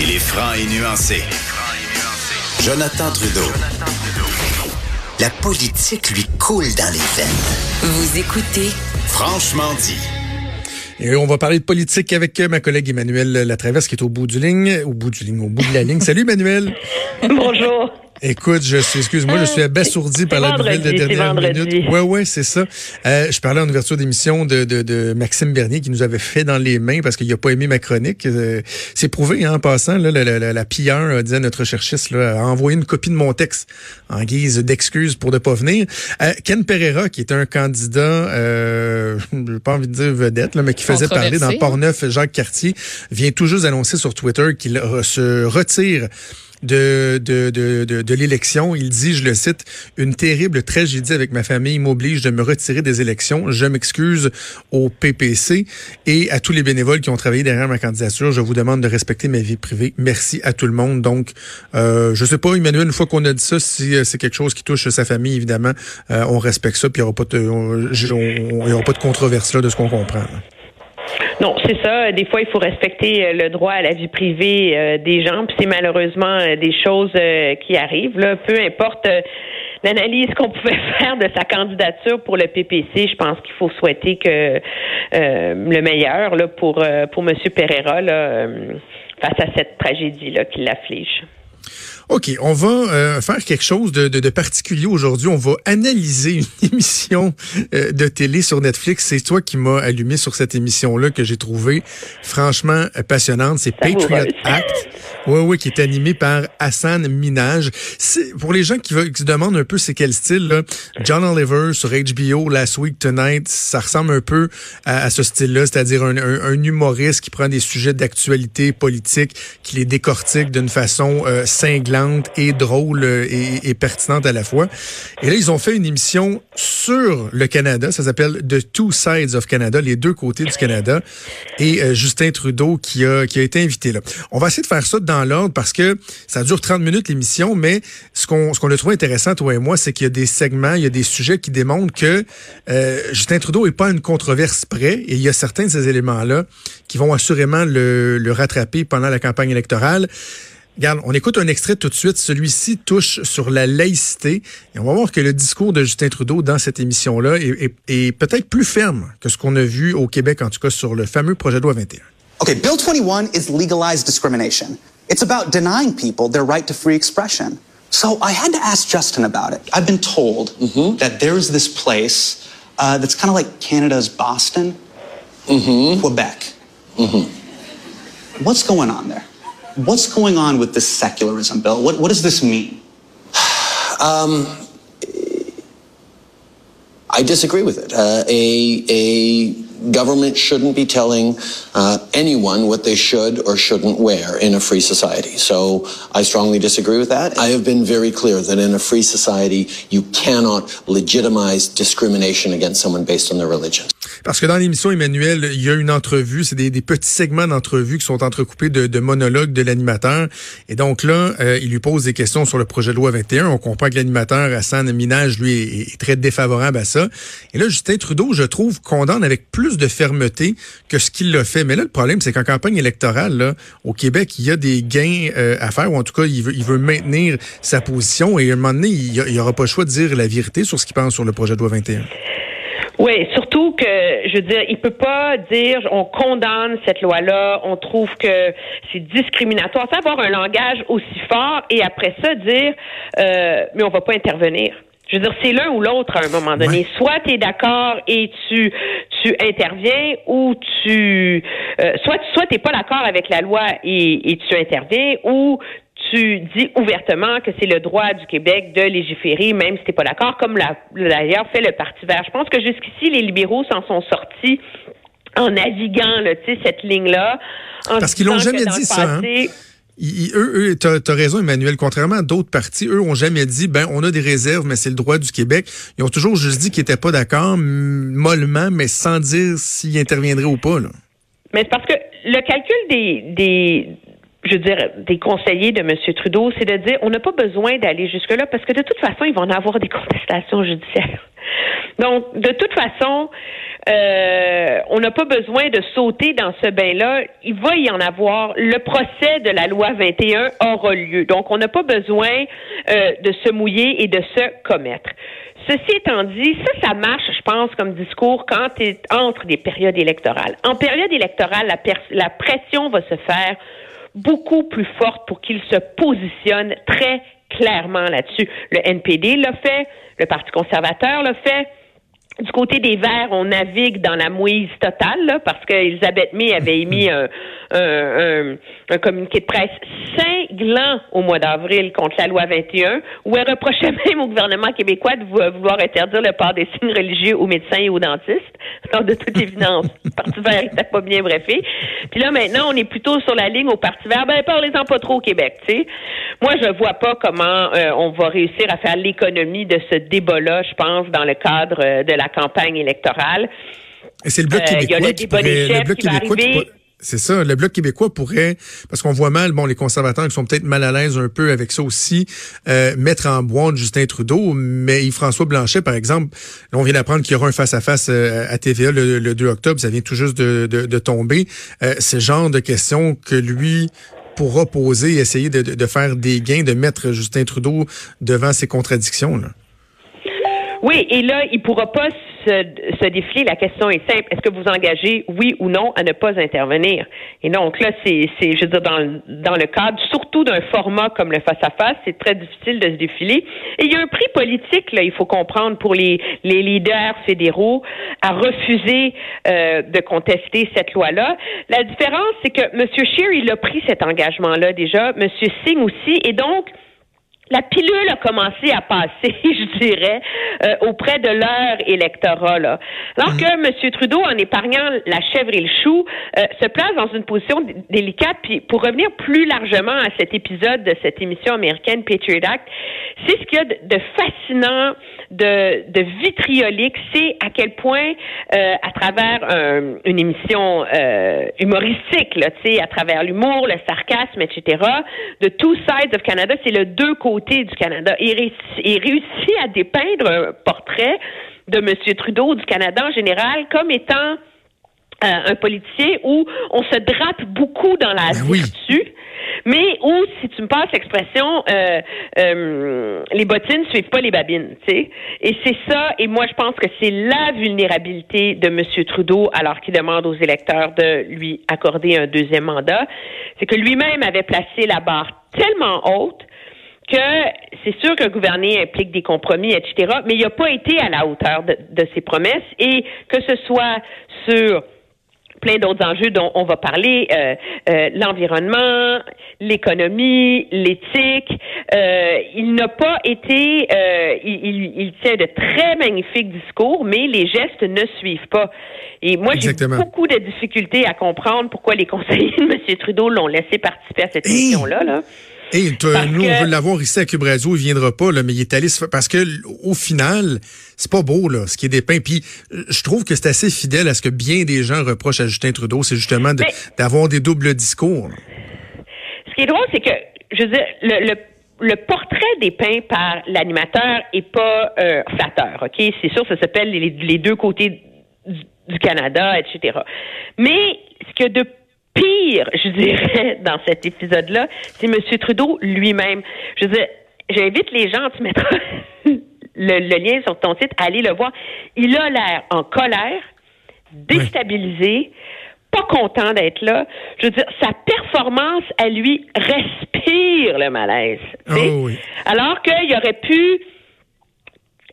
Il est franc et nuancé. Jonathan Trudeau. La politique lui coule dans les veines. Vous écoutez Franchement dit. Et on va parler de politique avec ma collègue Emmanuel Latraverse qui est au bout du ligne, au bout du ligne, au bout de la ligne. Salut Emmanuel. Bonjour. Écoute, je suis, excuse-moi, je suis abasourdi par la nouvelle de dernière minute. Ouais, ouais, c'est ça. Euh, je parlais en ouverture d'émission de, de, de, Maxime Bernier qui nous avait fait dans les mains parce qu'il a pas aimé ma chronique. Euh, c'est prouvé, hein, en passant, là, la, la, la, pire, disait notre cherchiste, là, a envoyé une copie de mon texte en guise d'excuse pour ne pas venir. Euh, Ken Pereira, qui est un candidat, euh, j'ai pas envie de dire vedette, là, mais qui faisait parler dans Port-Neuf, Jacques Cartier, vient tout juste annoncer sur Twitter qu'il se retire de, de, de, de, de l'élection. Il dit, je le cite, une terrible tragédie avec ma famille m'oblige de me retirer des élections. Je m'excuse au PPC et à tous les bénévoles qui ont travaillé derrière ma candidature. Je vous demande de respecter ma vie privée. Merci à tout le monde. Donc, euh, je sais pas, Emmanuel, une fois qu'on a dit ça, si euh, c'est quelque chose qui touche sa famille, évidemment, euh, on respecte ça, puis il n'y aura pas de, aura pas de controverse là de ce qu'on comprend. Non, c'est ça. Des fois, il faut respecter euh, le droit à la vie privée euh, des gens, puis c'est malheureusement euh, des choses qui arrivent. Là. Peu importe l'analyse qu'on pouvait faire de sa candidature pour le PPC, je pense qu'il faut souhaiter que le meilleur là, pour pour M. Pereira là, face à cette tragédie là qui l'afflige. OK, on va euh, faire quelque chose de, de, de particulier aujourd'hui. On va analyser une émission euh, de télé sur Netflix. C'est toi qui m'as allumé sur cette émission-là que j'ai trouvé franchement passionnante. C'est Patriot Act. Oui, oui, qui est animé par Hassan Minaj. Pour les gens qui, veulent, qui se demandent un peu c'est quel style, là, John Oliver sur HBO, Last Week Tonight, ça ressemble un peu à, ce style-là, c'est-à-dire un, un, humoriste qui prend des sujets d'actualité politique, qui les décortique d'une façon euh, et drôle euh, et, pertinente à la fois. Et là, ils ont fait une émission sur le Canada. Ça s'appelle The Two Sides of Canada, les deux côtés du Canada. Et euh, Justin Trudeau qui a, qui a été invité là. On va essayer de faire ça dans l'ordre parce que ça dure 30 minutes l'émission, mais ce qu'on ce qu'on a trouvé intéressant, toi et moi, c'est qu'il y a des segments, il y a des sujets qui démontrent que euh, Justin Trudeau est pas une controverse près. Et il y a certains de ces éléments-là qui vont assurément le rattraper pendant la campagne électorale. Regarde, on écoute un extrait tout de suite. Celui-ci touche sur la laïcité. Et on va voir que le discours de Justin Trudeau dans cette émission-là est, est, peut-être plus ferme que ce qu'on a vu au Québec, en tout cas sur le fameux projet de loi 21. OK, Bill 21 is legalized discrimination. It's about denying people their right to free expression. So I had to ask Justin about it. I've been told mm -hmm. that there is this place uh, that's kind of like Canada's Boston, mm -hmm. Quebec. Mm -hmm. What's going on there? What's going on with this secularism bill? What, what does this mean? Um, I disagree with it. Uh, a, a government shouldn't be telling uh, anyone what they should or shouldn't wear in a free society. So I strongly disagree with that. I have been very clear that in a free society, you cannot legitimize discrimination against someone based on their religion. Parce que dans l'émission, Emmanuel, il y a une entrevue, c'est des, petits segments d'entrevue qui sont entrecoupés de, monologues de l'animateur. Et donc là, euh, il lui pose des questions sur le projet de loi 21. On comprend que l'animateur, Hassan Minage, lui, très défavorable à ça. Et là, Justin Trudeau, je trouve, condamne avec plus de fermeté que ce qu'il a fait. Mais là, le problème, c'est qu'en campagne électorale, au Québec, il y a des gains euh, à faire, ou en tout cas, il veut, maintenir sa position. Et à un moment donné, il n'y aura pas le choix de dire la vérité sur ce qu'il pense sur le projet de loi 21. Oui, surtout que, je veux dire, il peut pas dire on condamne cette loi-là, on trouve que c'est discriminatoire. Ça avoir un langage aussi fort et après ça dire euh, mais on va pas intervenir. Je veux dire, c'est l'un ou l'autre à un moment donné. Soit tu es d'accord et tu tu interviens ou tu euh, soit soit t'es pas d'accord avec la loi et, et tu interviens ou tu dis ouvertement que c'est le droit du Québec de légiférer, même si tu n'es pas d'accord, comme l'a d'ailleurs fait le Parti vert. Je pense que jusqu'ici, les libéraux s'en sont sortis en naviguant là, cette ligne-là. Parce qu'ils l'ont jamais dit ça. Hein? Eux, eux tu as, raison, Emmanuel. Contrairement à d'autres partis, eux ont jamais dit, ben, on a des réserves, mais c'est le droit du Québec. Ils ont toujours juste dit qu'ils n'étaient pas d'accord, mollement, mais sans dire s'ils interviendraient ou pas. Là. Mais c'est parce que le calcul des, des je veux dire, des conseillers de M. Trudeau, c'est de dire on n'a pas besoin d'aller jusque-là parce que de toute façon, ils vont en avoir des contestations judiciaires. Donc, de toute façon, euh, on n'a pas besoin de sauter dans ce bain-là. Il va y en avoir. Le procès de la loi 21 aura lieu. Donc, on n'a pas besoin euh, de se mouiller et de se commettre. Ceci étant dit, ça, ça marche, je pense, comme discours quand entre des périodes électorales. En période électorale, la pression va se faire beaucoup plus forte pour qu'il se positionne très clairement là-dessus. Le NPD l'a fait, le Parti conservateur l'a fait. Du côté des Verts, on navigue dans la mouise totale, là, parce qu'Elisabeth May avait émis un, un, un, communiqué de presse cinglant au mois d'avril contre la loi 21, où elle reprochait même au gouvernement québécois de vouloir interdire le port des signes religieux aux médecins et aux dentistes. Donc, de toute évidence, le Parti vert n'était pas bien brefé. Puis là, maintenant, on est plutôt sur la ligne au Parti vert. Ben, parlez-en pas trop au Québec, tu sais. Moi, je vois pas comment euh, on va réussir à faire l'économie de ce débat-là, je pense, dans le cadre euh, de la campagne électorale. C'est le Bloc québécois euh, y a le qui pourrait, le Bloc québécois c'est ça. Le Bloc québécois pourrait, parce qu'on voit mal, bon, les conservateurs qui sont peut-être mal à l'aise un peu avec ça aussi, euh, mettre en boîte Justin Trudeau, mais Yves-François Blanchet, par exemple, on vient d'apprendre qu'il y aura un face-à-face euh, à TVA le, 2 octobre, ça vient tout juste de, tomber. Euh, ce genre de questions que lui pourra poser, essayer de, de faire des gains, de mettre Justin Trudeau devant ses contradictions. Là. Oui, et là, il pourra pas se, se défiler. La question est simple. Est-ce que vous engagez, oui ou non, à ne pas intervenir? Et donc là, c'est, c'est je veux dire, dans, dans le cadre, surtout d'un format comme le face-à-face, c'est très difficile de se défiler. Et il y a un prix politique, là, il faut comprendre, pour les, les leaders fédéraux à refuser euh, de contester cette loi-là. La différence, c'est que M. Scheer, il a pris cet engagement-là déjà, M. Singh aussi, et donc, la pilule a commencé à passer, je dirais, euh, auprès de leur électorat. Là. Alors que mhm. M. Trudeau, en épargnant la chèvre et le chou, euh, se place dans une position délicate. Puis pour revenir plus largement à cet épisode de cette émission américaine Patriot Act, c'est ce qu'il y a de, fascinant, de, de, vitriolique, c'est à quel point, euh, à travers une émission humoristique, là, à travers l'humour, le sarcasme, etc., de Two Sides of Canada, c'est le deux côtés du Canada. Il réussit, à dépeindre un portrait de M. Trudeau du Canada en général comme étant euh, un politicien où on se drape beaucoup dans la ben vertu, mais où, si tu me passes l'expression, euh, euh, les bottines ne suivent pas les babines, tu sais. Et c'est ça, et moi je pense que c'est la vulnérabilité de M. Trudeau alors qu'il demande aux électeurs de lui accorder un deuxième mandat, c'est que lui-même avait placé la barre tellement haute que c'est sûr que gouverner implique des compromis, etc., mais il n'a pas été à la hauteur de, ses promesses et que ce soit sur plein d'autres enjeux dont on va parler, euh, euh, l'environnement, l'économie, l'éthique. Euh, il n'a pas été, il, il, tient de très magnifiques discours, mais les gestes ne suivent pas. Et moi, j'ai beaucoup de difficultés à comprendre pourquoi les conseillers de M. Trudeau l'ont laissé participer à cette émission-là. Là. Et nous, on veut l'avoir ici à Cube Radio, il viendra pas, là, mais il est allé parce que au final, c'est pas beau là, ce qui est dépeint. Puis je trouve que c'est assez fidèle à ce que bien des gens reprochent à Justin Trudeau, c'est justement d'avoir des doubles discours. Ce qui est drôle, c'est que je veux dire, le, le portrait dépeint par l'animateur est pas euh, flatteur, ok? C'est sûr, ça s'appelle les, deux côtés du, du, Canada, etc. Mais ce que de pire, je dirais, dans cet épisode-là, c'est M. Trudeau lui-même. Je veux dire, j'invite les gens, tu mettras le, lien sur ton site, à aller le voir. Il a l'air en colère, déstabilisé, pas content d'être là. Je veux dire, sa performance à lui respire le malaise. Oh Alors qu'il aurait pu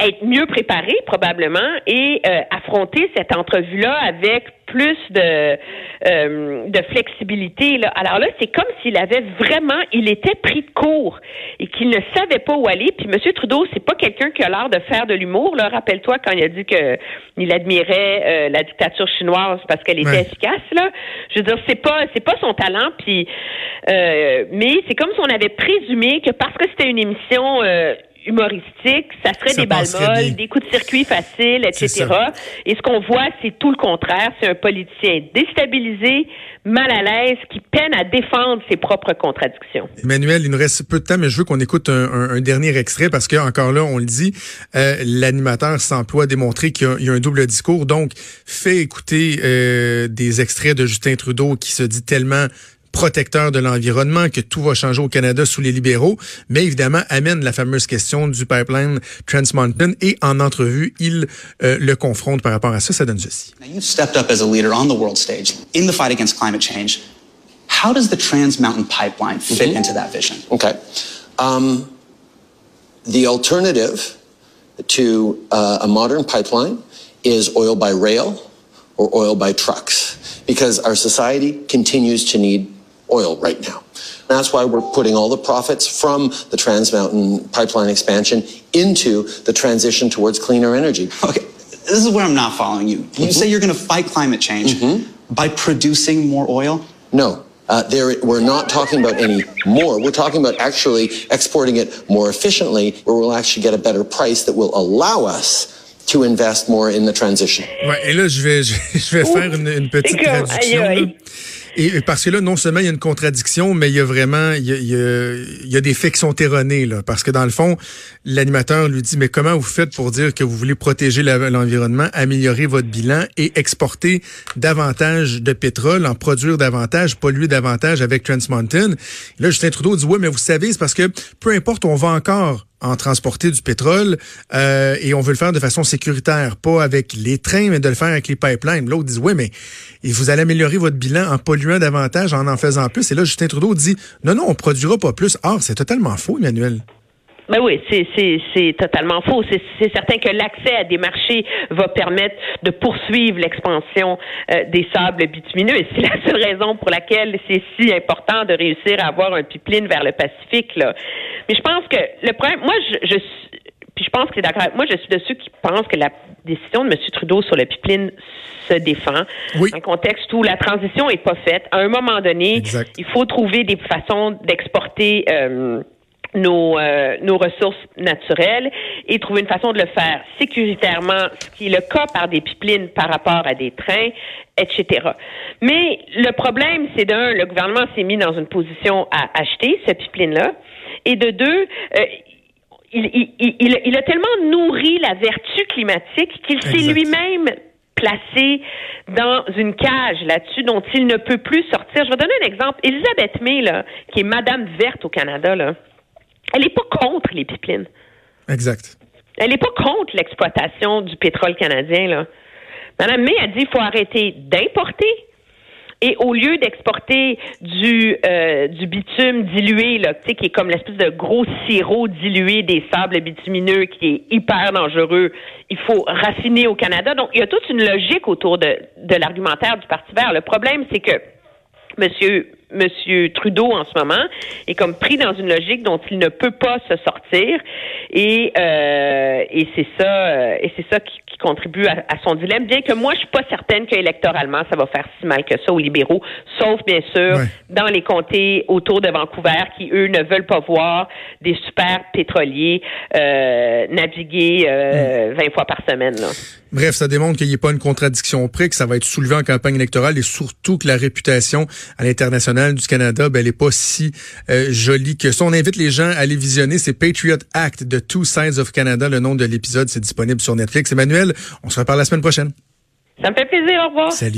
être mieux préparé probablement et euh, affronter cette entrevue-là avec plus de euh, de flexibilité. Là. Alors là, c'est comme s'il avait vraiment, il était pris de court et qu'il ne savait pas où aller. Puis M. Trudeau, c'est pas quelqu'un qui a l'air de faire de l'humour. Là, rappelle-toi quand il a dit que il admirait euh, la dictature chinoise parce qu'elle était efficace. Là, je veux dire, c'est pas c'est pas son talent. Puis, mais c'est comme si on avait présumé que parce que c'était une émission humoristique, ça serait des balles molles, des coups de circuit faciles, etc. Et ce qu'on voit, c'est tout le contraire. C'est un politicien déstabilisé, mal à l'aise, qui peine à défendre ses propres contradictions. Emmanuel, il nous reste peu de temps, mais je veux qu'on écoute un, dernier extrait parce que encore là, on le dit, euh, l'animateur s'emploie à démontrer qu'il y, a un double discours. Donc, fait écouter euh, des extraits de Justin Trudeau qui se dit tellement protecteur de l'environnement, que tout va changer au Canada sous les libéraux, mais évidemment amène la fameuse question du pipeline Trans Mountain et en entrevue, il euh, le confronte par rapport à ça. Ça donne ceci. Now you've stepped up as a leader on the world stage in the fight against climate change. How does the Trans Mountain pipeline fit mm -hmm. into that vision? Okay. Um, the alternative to uh, a modern pipeline is oil by rail or oil by trucks because our society continues to need oil right now. That's why we're putting all the profits from the Trans Mountain pipeline expansion into the transition towards cleaner energy. Okay, this is where I'm not following you. You mm-hmm. say you're going to fight climate change mm-hmm. by producing more oil? No. Uh, there, we're not talking about any more. We're talking about actually exporting it more efficiently, where we'll actually get a better price that will allow us to invest more in the transition. Ouais, et là, je vais, je, vais faire une, une petite traduction. Et parce que là, non seulement il y a une contradiction, mais il y a vraiment, il y a, des faits qui sont erronés là, parce que dans le fond, l'animateur lui dit mais comment vous faites pour dire que vous voulez protéger l'environnement, améliorer votre bilan et exporter davantage de pétrole, en produire davantage, polluer davantage avec Trans Mountain? Là, Justin Trudeau dit ouais, mais vous savez, c'est parce que peu importe, on va encore en transporter du pétrole euh, et on veut le faire de façon sécuritaire, pas avec les trains, mais de le faire avec les pipelines. L'autre dit oui, mais vous allez améliorer votre bilan en polluant davantage, en en faisant plus. Et là, Justin Trudeau dit non, non, on produira pas plus. Or, c'est totalement faux, Emmanuel. Ben oui, c'est totalement faux. C'est certain que l'accès à des marchés va permettre de poursuivre l'expansion euh, des sables bitumineux. Et c'est la seule raison pour laquelle c'est si important de réussir à avoir un pipeline vers le Pacifique. Là. Mais je pense que le problème, moi, je, je puis je pense que c'est d'accord. Moi, je suis de ceux qui pensent que la décision de M. Trudeau sur le pipeline se défend. Oui. Un contexte où la transition est pas faite. À un moment donné, il faut trouver des façons d'exporter. Euh, nos, euh, nos ressources naturelles et trouver une façon de le faire sécuritairement, ce qui est le cas par des pipelines par rapport à des trains, etc. Mais le problème, c'est d'un, le gouvernement s'est mis dans une position à acheter ce pipeline-là, et de deux, euh, il, il, il, il, a tellement nourri la vertu climatique qu'il s'est lui-même placé dans une cage là-dessus dont il ne peut plus sortir. Je vais donner un exemple. Elisabeth May, là, qui est Madame Verte au Canada, là, elle n'est pas contre les pipelines. Exact. Elle n'est pas contre l'exploitation du pétrole canadien. Là. Madame May a dit qu'il faut arrêter d'importer. Et au lieu d'exporter du, euh, du bitume dilué, là, qui est comme l'espèce de gros sirop dilué des sables bitumineux qui est hyper dangereux, il faut raffiner au Canada. Donc, il y a toute une logique autour de, de l'argumentaire du Parti vert. Le problème, c'est que Monsieur Monsieur Trudeau en ce moment est comme pris dans une logique dont il ne peut pas se sortir. Et euh, et c'est ça euh, et c'est ça qui, contribue à, son dilemme bien que moi je suis pas certaine qu'électoralement ça va faire si mal que ça aux libéraux sauf bien sûr dans les comtés autour de Vancouver qui eux ne veulent pas voir des super pétroliers euh, naviguer 20 fois par semaine là. Bref, ça démontre qu'il n'y a pas une contradiction près, que ça va être soulevé en campagne électorale et surtout que la réputation à l'international du Canada, ben, elle n'est pas si euh, jolie que ça. On invite les gens à aller visionner. C'est Patriot Act de Two Sides of Canada. Le nom de l'épisode, c'est disponible sur Netflix. Emmanuel, on se reparle la semaine prochaine. Ça me fait plaisir. Au revoir. Salut.